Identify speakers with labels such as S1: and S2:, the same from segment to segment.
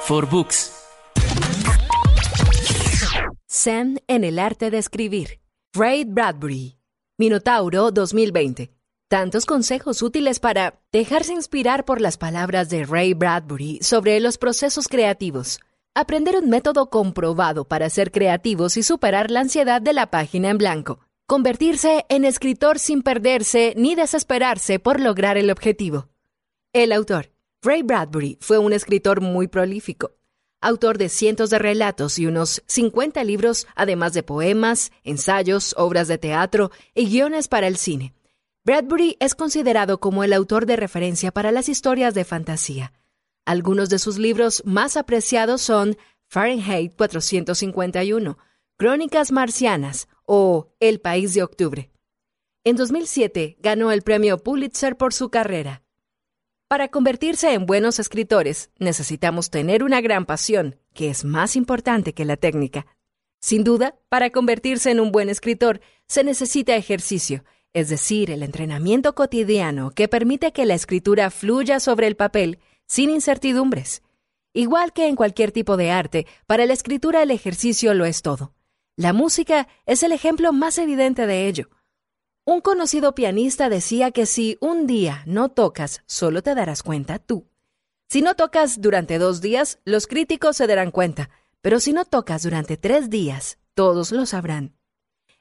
S1: For Books.
S2: Zen en el arte de escribir. Ray Bradbury. Minotauro 2020. Tantos consejos útiles para dejarse inspirar por las palabras de Ray Bradbury sobre los procesos creativos. Aprender un método comprobado para ser creativos y superar la ansiedad de la página en blanco. Convertirse en escritor sin perderse ni desesperarse por lograr el objetivo. El autor. Ray Bradbury fue un escritor muy prolífico, autor de cientos de relatos y unos 50 libros, además de poemas, ensayos, obras de teatro y guiones para el cine. Bradbury es considerado como el autor de referencia para las historias de fantasía. Algunos de sus libros más apreciados son Fahrenheit 451, Crónicas Marcianas o El País de Octubre. En 2007 ganó el premio Pulitzer por su carrera. Para convertirse en buenos escritores necesitamos tener una gran pasión, que es más importante que la técnica. Sin duda, para convertirse en un buen escritor se necesita ejercicio, es decir, el entrenamiento cotidiano que permite que la escritura fluya sobre el papel sin incertidumbres. Igual que en cualquier tipo de arte, para la escritura el ejercicio lo es todo. La música es el ejemplo más evidente de ello. Un conocido pianista decía que si un día no tocas, solo te darás cuenta tú. Si no tocas durante dos días, los críticos se darán cuenta, pero si no tocas durante tres días, todos lo sabrán.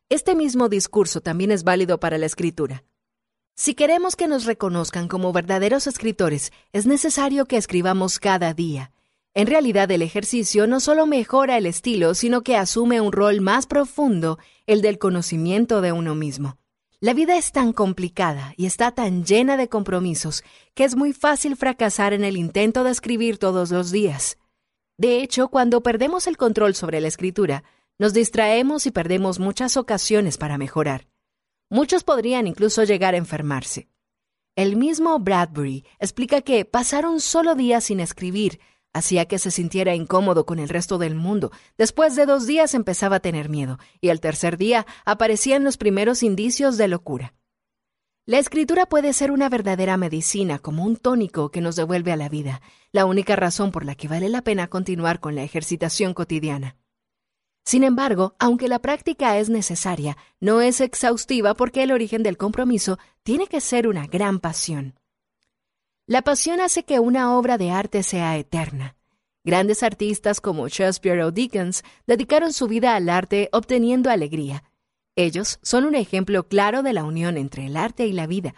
S2: Este mismo discurso también es válido para la escritura. Si queremos que nos reconozcan como verdaderos escritores, es necesario que escribamos cada día. En realidad el ejercicio no solo mejora el estilo, sino que asume un rol más profundo, el del conocimiento de uno mismo. La vida es tan complicada y está tan llena de compromisos que es muy fácil fracasar en el intento de escribir todos los días. De hecho, cuando perdemos el control sobre la escritura, nos distraemos y perdemos muchas ocasiones para mejorar. Muchos podrían incluso llegar a enfermarse. El mismo Bradbury explica que pasar un solo día sin escribir hacía que se sintiera incómodo con el resto del mundo. Después de dos días empezaba a tener miedo, y al tercer día aparecían los primeros indicios de locura. La escritura puede ser una verdadera medicina, como un tónico que nos devuelve a la vida, la única razón por la que vale la pena continuar con la ejercitación cotidiana. Sin embargo, aunque la práctica es necesaria, no es exhaustiva porque el origen del compromiso tiene que ser una gran pasión. La pasión hace que una obra de arte sea eterna. Grandes artistas como Shakespeare o Dickens dedicaron su vida al arte obteniendo alegría. Ellos son un ejemplo claro de la unión entre el arte y la vida.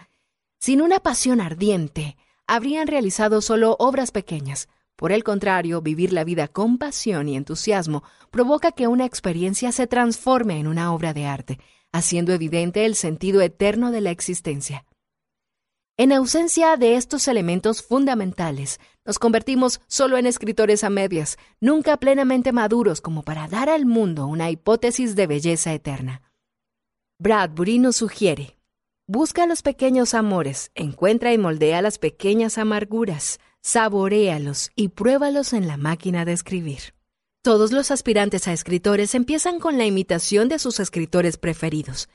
S2: Sin una pasión ardiente, habrían realizado solo obras pequeñas. Por el contrario, vivir la vida con pasión y entusiasmo provoca que una experiencia se transforme en una obra de arte, haciendo evidente el sentido eterno de la existencia. En ausencia de estos elementos fundamentales, nos convertimos solo en escritores a medias, nunca plenamente maduros como para dar al mundo una hipótesis de belleza eterna. Bradbury nos sugiere, busca los pequeños amores, encuentra y moldea las pequeñas amarguras, saboréalos y pruébalos en la máquina de escribir. Todos los aspirantes a escritores empiezan con la imitación de sus escritores preferidos,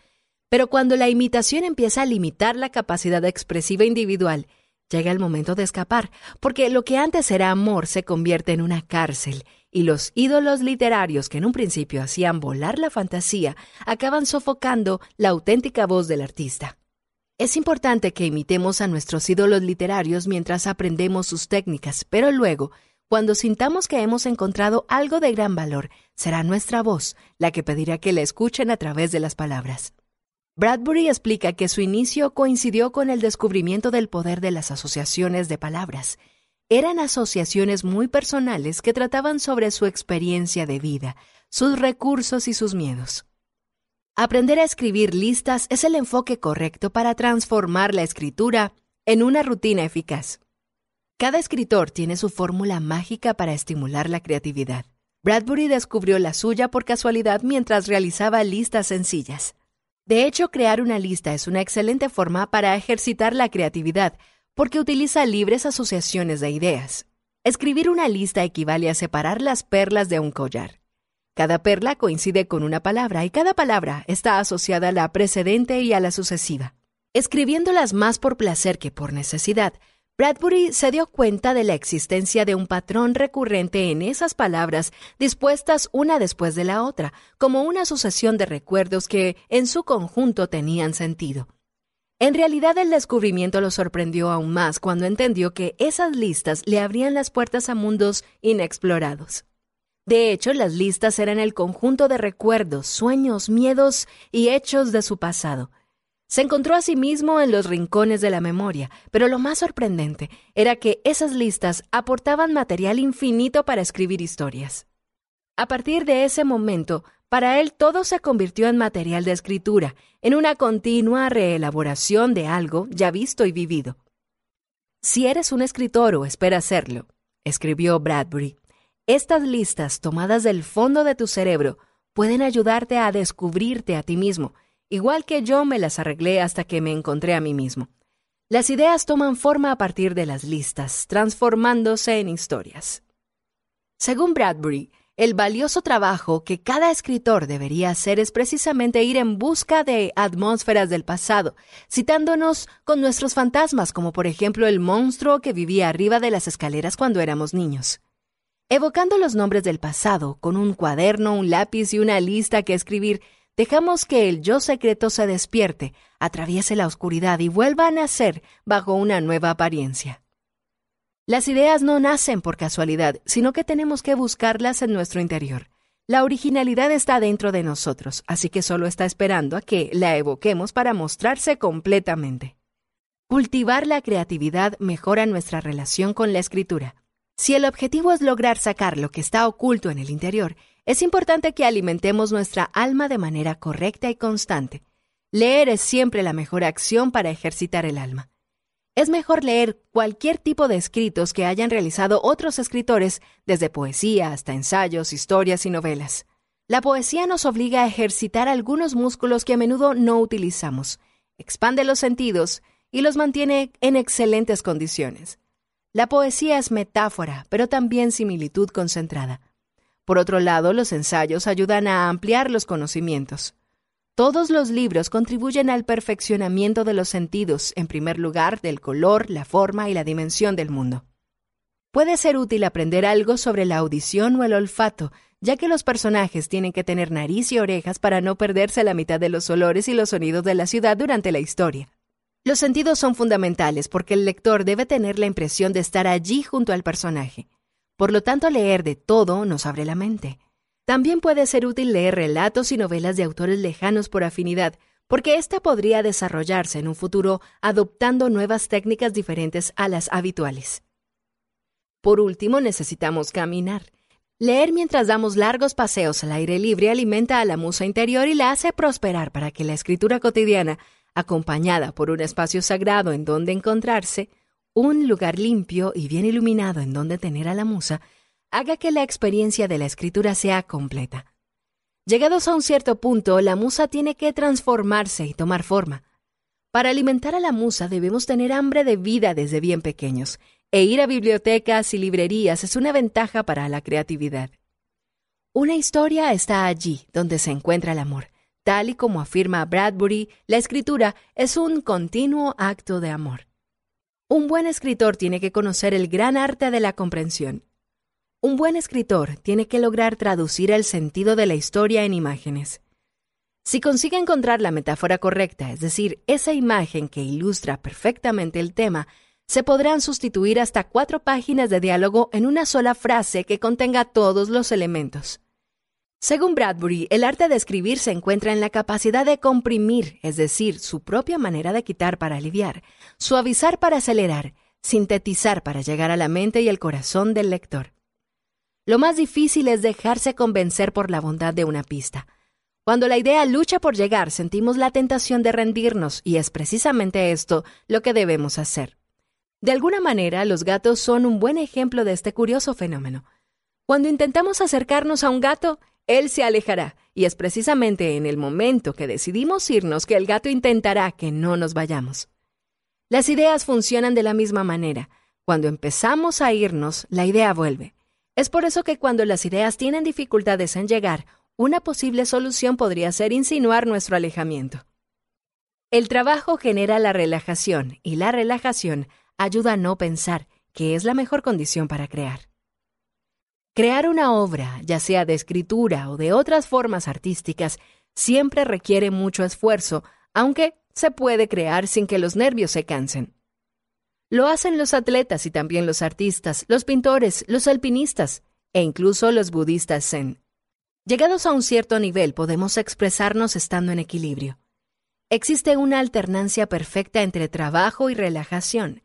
S2: pero cuando la imitación empieza a limitar la capacidad expresiva individual, llega el momento de escapar, porque lo que antes era amor se convierte en una cárcel, y los ídolos literarios que en un principio hacían volar la fantasía acaban sofocando la auténtica voz del artista. Es importante que imitemos a nuestros ídolos literarios mientras aprendemos sus técnicas, pero luego, cuando sintamos que hemos encontrado algo de gran valor, será nuestra voz la que pedirá que la escuchen a través de las palabras. Bradbury explica que su inicio coincidió con el descubrimiento del poder de las asociaciones de palabras. Eran asociaciones muy personales que trataban sobre su experiencia de vida, sus recursos y sus miedos. Aprender a escribir listas es el enfoque correcto para transformar la escritura en una rutina eficaz. Cada escritor tiene su fórmula mágica para estimular la creatividad. Bradbury descubrió la suya por casualidad mientras realizaba listas sencillas. De hecho, crear una lista es una excelente forma para ejercitar la creatividad, porque utiliza libres asociaciones de ideas. Escribir una lista equivale a separar las perlas de un collar. Cada perla coincide con una palabra y cada palabra está asociada a la precedente y a la sucesiva. Escribiéndolas más por placer que por necesidad, Bradbury se dio cuenta de la existencia de un patrón recurrente en esas palabras dispuestas una después de la otra, como una sucesión de recuerdos que en su conjunto tenían sentido. En realidad el descubrimiento lo sorprendió aún más cuando entendió que esas listas le abrían las puertas a mundos inexplorados. De hecho, las listas eran el conjunto de recuerdos, sueños, miedos y hechos de su pasado. Se encontró a sí mismo en los rincones de la memoria, pero lo más sorprendente era que esas listas aportaban material infinito para escribir historias. A partir de ese momento, para él todo se convirtió en material de escritura, en una continua reelaboración de algo ya visto y vivido. Si eres un escritor o esperas serlo, escribió Bradbury, estas listas tomadas del fondo de tu cerebro pueden ayudarte a descubrirte a ti mismo, igual que yo me las arreglé hasta que me encontré a mí mismo. Las ideas toman forma a partir de las listas, transformándose en historias. Según Bradbury, el valioso trabajo que cada escritor debería hacer es precisamente ir en busca de atmósferas del pasado, citándonos con nuestros fantasmas, como por ejemplo el monstruo que vivía arriba de las escaleras cuando éramos niños. Evocando los nombres del pasado, con un cuaderno, un lápiz y una lista que escribir, dejamos que el yo secreto se despierte, atraviese la oscuridad y vuelva a nacer bajo una nueva apariencia. Las ideas no nacen por casualidad, sino que tenemos que buscarlas en nuestro interior. La originalidad está dentro de nosotros, así que solo está esperando a que la evoquemos para mostrarse completamente. Cultivar la creatividad mejora nuestra relación con la escritura. Si el objetivo es lograr sacar lo que está oculto en el interior, es importante que alimentemos nuestra alma de manera correcta y constante. Leer es siempre la mejor acción para ejercitar el alma es mejor leer cualquier tipo de escritos que hayan realizado otros escritores, desde poesía hasta ensayos, historias y novelas. La poesía nos obliga a ejercitar algunos músculos que a menudo no utilizamos, expande los sentidos y los mantiene en excelentes condiciones. La poesía es metáfora, pero también similitud concentrada. Por otro lado, los ensayos ayudan a ampliar los conocimientos. Todos los libros contribuyen al perfeccionamiento de los sentidos, en primer lugar del color, la forma y la dimensión del mundo. Puede ser útil aprender algo sobre la audición o el olfato, ya que los personajes tienen que tener nariz y orejas para no perderse la mitad de los olores y los sonidos de la ciudad durante la historia. Los sentidos son fundamentales porque el lector debe tener la impresión de estar allí junto al personaje. Por lo tanto, leer de todo nos abre la mente. También puede ser útil leer relatos y novelas de autores lejanos por afinidad, porque ésta podría desarrollarse en un futuro adoptando nuevas técnicas diferentes a las habituales. Por último, necesitamos caminar. Leer mientras damos largos paseos al aire libre alimenta a la musa interior y la hace prosperar para que la escritura cotidiana, acompañada por un espacio sagrado en donde encontrarse, un lugar limpio y bien iluminado en donde tener a la musa, haga que la experiencia de la escritura sea completa. Llegados a un cierto punto, la musa tiene que transformarse y tomar forma. Para alimentar a la musa debemos tener hambre de vida desde bien pequeños, e ir a bibliotecas y librerías es una ventaja para la creatividad. Una historia está allí donde se encuentra el amor. Tal y como afirma Bradbury, la escritura es un continuo acto de amor. Un buen escritor tiene que conocer el gran arte de la comprensión un buen escritor tiene que lograr traducir el sentido de la historia en imágenes. Si consigue encontrar la metáfora correcta, es decir, esa imagen que ilustra perfectamente el tema, se podrán sustituir hasta cuatro páginas de diálogo en una sola frase que contenga todos los elementos. Según Bradbury, el arte de escribir se encuentra en la capacidad de comprimir, es decir, su propia manera de quitar para aliviar, suavizar para acelerar, sintetizar para llegar a la mente y el corazón del lector. Lo más difícil es dejarse convencer por la bondad de una pista. Cuando la idea lucha por llegar, sentimos la tentación de rendirnos, y es precisamente esto lo que debemos hacer. De alguna manera, los gatos son un buen ejemplo de este curioso fenómeno. Cuando intentamos acercarnos a un gato, él se alejará, y es precisamente en el momento que decidimos irnos que el gato intentará que no nos vayamos. Las ideas funcionan de la misma manera. Cuando empezamos a irnos, la idea vuelve. Es por eso que cuando las ideas tienen dificultades en llegar, una posible solución podría ser insinuar nuestro alejamiento. El trabajo genera la relajación y la relajación ayuda a no pensar que es la mejor condición para crear. Crear una obra, ya sea de escritura o de otras formas artísticas, siempre requiere mucho esfuerzo, aunque se puede crear sin que los nervios se cansen. Lo hacen los atletas y también los artistas, los pintores, los alpinistas e incluso los budistas zen. Llegados a un cierto nivel podemos expresarnos estando en equilibrio. Existe una alternancia perfecta entre trabajo y relajación.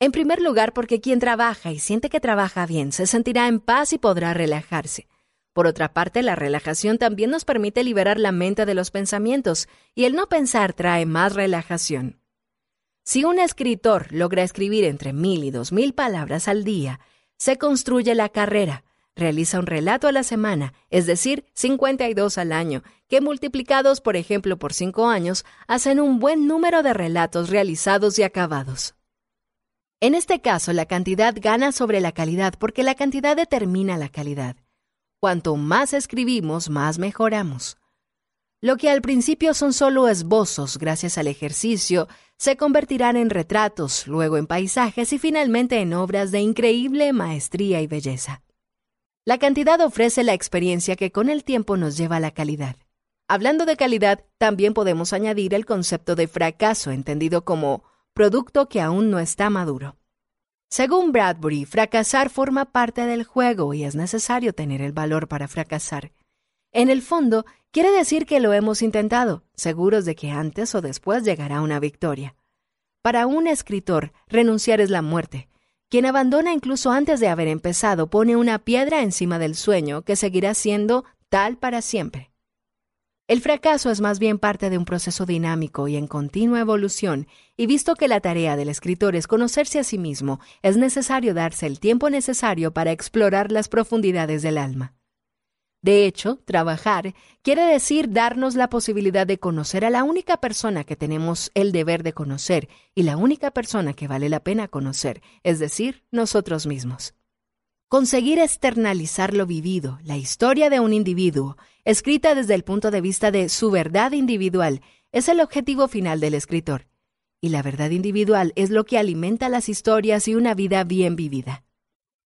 S2: En primer lugar, porque quien trabaja y siente que trabaja bien se sentirá en paz y podrá relajarse. Por otra parte, la relajación también nos permite liberar la mente de los pensamientos, y el no pensar trae más relajación. Si un escritor logra escribir entre mil y dos mil palabras al día, se construye la carrera, realiza un relato a la semana, es decir, 52 al año, que multiplicados, por ejemplo, por cinco años, hacen un buen número de relatos realizados y acabados. En este caso, la cantidad gana sobre la calidad porque la cantidad determina la calidad. Cuanto más escribimos, más mejoramos. Lo que al principio son solo esbozos, gracias al ejercicio, se convertirán en retratos, luego en paisajes y finalmente en obras de increíble maestría y belleza. La cantidad ofrece la experiencia que con el tiempo nos lleva a la calidad. Hablando de calidad, también podemos añadir el concepto de fracaso, entendido como producto que aún no está maduro. Según Bradbury, fracasar forma parte del juego y es necesario tener el valor para fracasar. En el fondo, quiere decir que lo hemos intentado, seguros de que antes o después llegará una victoria. Para un escritor, renunciar es la muerte. Quien abandona incluso antes de haber empezado pone una piedra encima del sueño que seguirá siendo tal para siempre. El fracaso es más bien parte de un proceso dinámico y en continua evolución, y visto que la tarea del escritor es conocerse a sí mismo, es necesario darse el tiempo necesario para explorar las profundidades del alma. De hecho, trabajar quiere decir darnos la posibilidad de conocer a la única persona que tenemos el deber de conocer y la única persona que vale la pena conocer, es decir, nosotros mismos. Conseguir externalizar lo vivido, la historia de un individuo, escrita desde el punto de vista de su verdad individual, es el objetivo final del escritor. Y la verdad individual es lo que alimenta las historias y una vida bien vivida.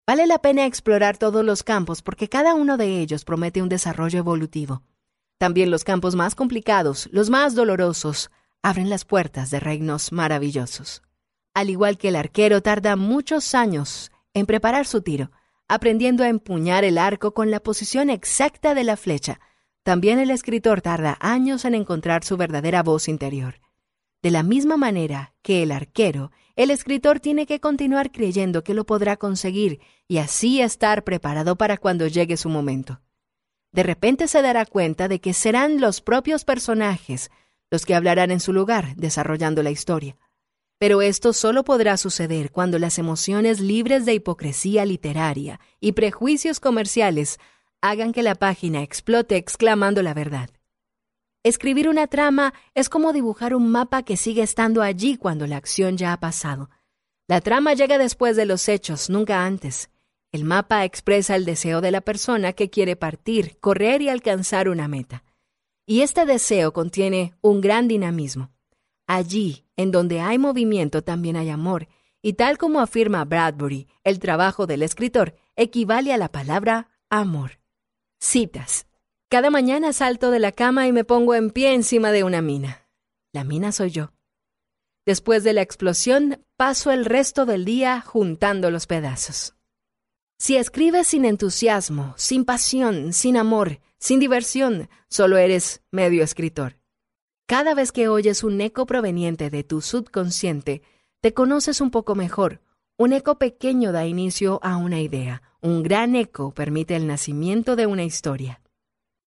S2: Vale la pena explorar todos los campos porque cada uno de ellos promete un desarrollo evolutivo. También los campos más complicados, los más dolorosos, abren las puertas de reinos maravillosos. Al igual que el arquero tarda muchos años en preparar su tiro, aprendiendo a empuñar el arco con la posición exacta de la flecha. También el escritor tarda años en encontrar su verdadera voz interior. De la misma manera que el arquero, el escritor tiene que continuar creyendo que lo podrá conseguir y así estar preparado para cuando llegue su momento. De repente se dará cuenta de que serán los propios personajes los que hablarán en su lugar, desarrollando la historia. Pero esto solo podrá suceder cuando las emociones libres de hipocresía literaria y prejuicios comerciales hagan que la página explote exclamando la verdad. Escribir una trama es como dibujar un mapa que sigue estando allí cuando la acción ya ha pasado. La trama llega después de los hechos, nunca antes. El mapa expresa el deseo de la persona que quiere partir, correr y alcanzar una meta. Y este deseo contiene un gran dinamismo. Allí, en donde hay movimiento, también hay amor, y tal como afirma Bradbury, el trabajo del escritor equivale a la palabra amor. Citas. Cada mañana salto de la cama y me pongo en pie encima de una mina. La mina soy yo. Después de la explosión, paso el resto del día juntando los pedazos. Si escribes sin entusiasmo, sin pasión, sin amor, sin diversión, solo eres medio escritor. Cada vez que oyes un eco proveniente de tu subconsciente, te conoces un poco mejor. Un eco pequeño da inicio a una idea. Un gran eco permite el nacimiento de una historia.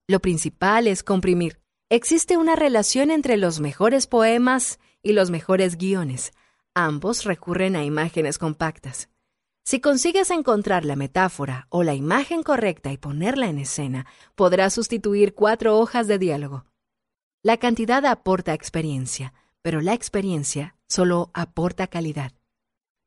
S2: Lo principal es comprimir. Existe una relación entre los mejores poemas y los mejores guiones. Ambos recurren a imágenes compactas. Si consigues encontrar la metáfora o la imagen correcta y ponerla en escena, podrás sustituir cuatro hojas de diálogo. La cantidad aporta experiencia, pero la experiencia solo aporta calidad.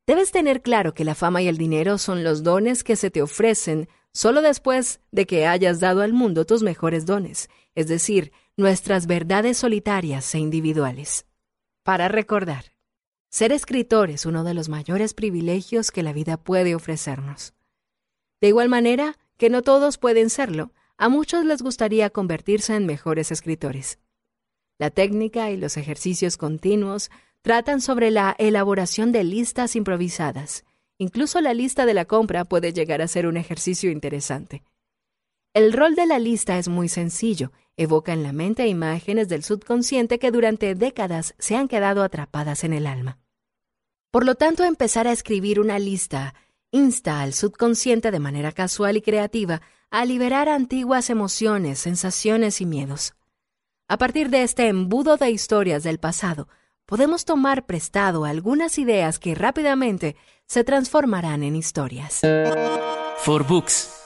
S2: Debes tener claro que la fama y el dinero son los dones que se te ofrecen solo después de que hayas dado al mundo tus mejores dones, es decir, nuestras verdades solitarias e individuales. Para recordar, Ser escritor es uno de los mayores privilegios que la vida puede ofrecernos. De igual manera que no todos pueden serlo, a muchos les gustaría convertirse en mejores escritores. La técnica y los ejercicios continuos tratan sobre la elaboración de listas improvisadas. Incluso la lista de la compra puede llegar a ser un ejercicio interesante. El rol de la lista es muy sencillo, evoca en la mente imágenes del subconsciente que durante décadas se han quedado atrapadas en el alma. Por lo tanto, empezar a escribir una lista insta al subconsciente de manera casual y creativa a liberar antiguas emociones, sensaciones y miedos. A partir de este embudo de historias del pasado, podemos tomar prestado algunas ideas que rápidamente se transformarán en historias.
S1: For Books